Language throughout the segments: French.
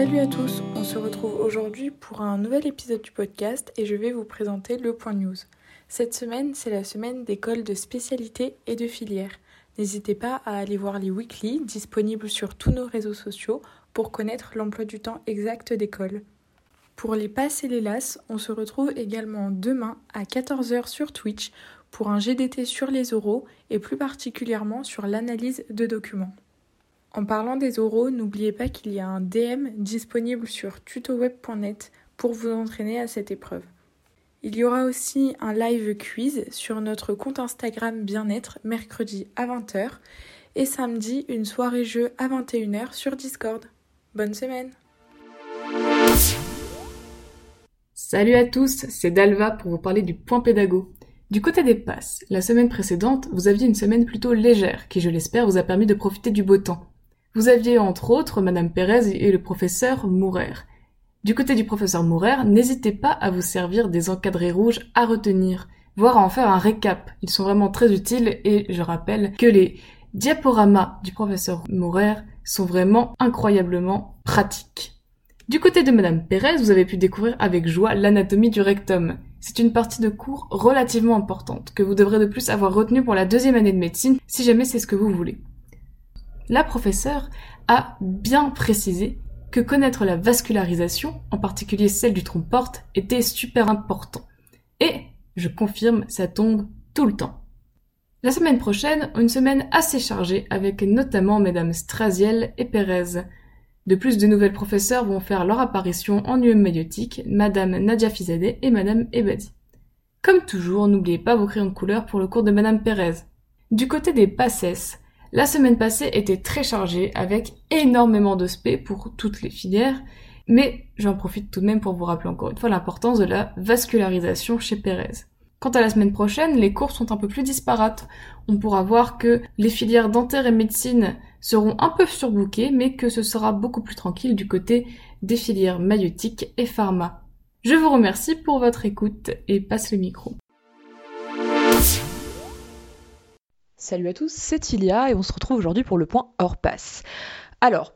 Salut à tous, on se retrouve aujourd'hui pour un nouvel épisode du podcast et je vais vous présenter le point news. Cette semaine, c'est la semaine d'école de spécialité et de filière. N'hésitez pas à aller voir les weekly disponibles sur tous nos réseaux sociaux pour connaître l'emploi du temps exact d'école. Pour les passes et les lasses, on se retrouve également demain à 14h sur Twitch pour un GDT sur les oraux et plus particulièrement sur l'analyse de documents. En parlant des oraux, n'oubliez pas qu'il y a un DM disponible sur tutoweb.net pour vous entraîner à cette épreuve. Il y aura aussi un live quiz sur notre compte Instagram Bien-être mercredi à 20h et samedi une soirée jeu à 21h sur Discord. Bonne semaine Salut à tous, c'est Dalva pour vous parler du point pédago. Du côté des passes, la semaine précédente, vous aviez une semaine plutôt légère qui, je l'espère, vous a permis de profiter du beau temps. Vous aviez entre autres Madame Pérez et le professeur Mourer. Du côté du professeur Mourer, n'hésitez pas à vous servir des encadrés rouges à retenir, voire à en faire un récap. Ils sont vraiment très utiles et je rappelle que les diaporamas du professeur Mourer sont vraiment incroyablement pratiques. Du côté de Madame Pérez, vous avez pu découvrir avec joie l'anatomie du rectum. C'est une partie de cours relativement importante que vous devrez de plus avoir retenue pour la deuxième année de médecine si jamais c'est ce que vous voulez la professeure a bien précisé que connaître la vascularisation, en particulier celle du trompe-porte, était super important. Et, je confirme, ça tombe tout le temps. La semaine prochaine, une semaine assez chargée, avec notamment mesdames Straziel et Pérez. De plus, de nouvelles professeurs vont faire leur apparition en UM maïotique, madame Nadia Fizadeh et madame Ebadi. Comme toujours, n'oubliez pas vos crayons de couleur pour le cours de madame Pérez. Du côté des PACES, la semaine passée était très chargée avec énormément de spé pour toutes les filières, mais j'en profite tout de même pour vous rappeler encore une fois l'importance de la vascularisation chez Pérez. Quant à la semaine prochaine, les cours sont un peu plus disparates. On pourra voir que les filières dentaires et médecine seront un peu surbookées, mais que ce sera beaucoup plus tranquille du côté des filières maïotiques et pharma. Je vous remercie pour votre écoute et passe le micro. Salut à tous, c'est Ilia et on se retrouve aujourd'hui pour le point hors passe. Alors,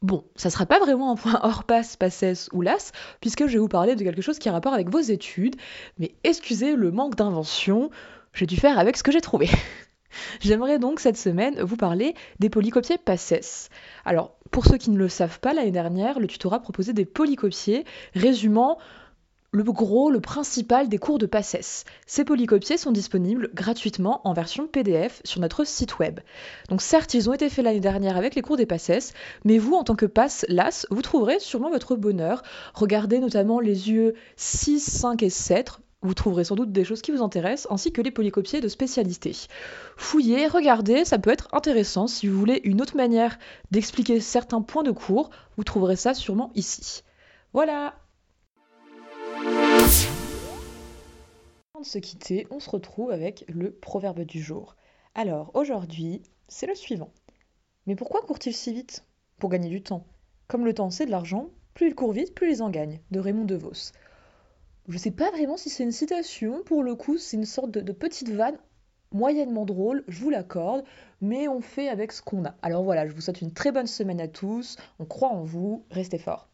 bon, ça sera pas vraiment un point hors passe, passes ou las, puisque je vais vous parler de quelque chose qui a rapport avec vos études, mais excusez le manque d'invention, j'ai dû faire avec ce que j'ai trouvé. J'aimerais donc cette semaine vous parler des polycopiers passes. Alors, pour ceux qui ne le savent pas, l'année dernière, le tutorat proposait des polycopiers résumant le gros, le principal des cours de PACES. Ces polycopiers sont disponibles gratuitement en version PDF sur notre site web. Donc certes, ils ont été faits l'année dernière avec les cours des PACES, mais vous, en tant que passe LAS, vous trouverez sûrement votre bonheur. Regardez notamment les UE 6, 5 et 7, vous trouverez sans doute des choses qui vous intéressent, ainsi que les polycopiers de spécialité. Fouillez, regardez, ça peut être intéressant. Si vous voulez une autre manière d'expliquer certains points de cours, vous trouverez ça sûrement ici. Voilà se quitter, on se retrouve avec le proverbe du jour. Alors, aujourd'hui, c'est le suivant. Mais pourquoi court-il si vite? Pour gagner du temps. Comme le temps, c'est de l'argent, plus il court vite, plus ils en gagnent. De Raymond DeVos. Je ne sais pas vraiment si c'est une citation, pour le coup, c'est une sorte de, de petite vanne moyennement drôle, je vous l'accorde, mais on fait avec ce qu'on a. Alors voilà, je vous souhaite une très bonne semaine à tous, on croit en vous, restez forts.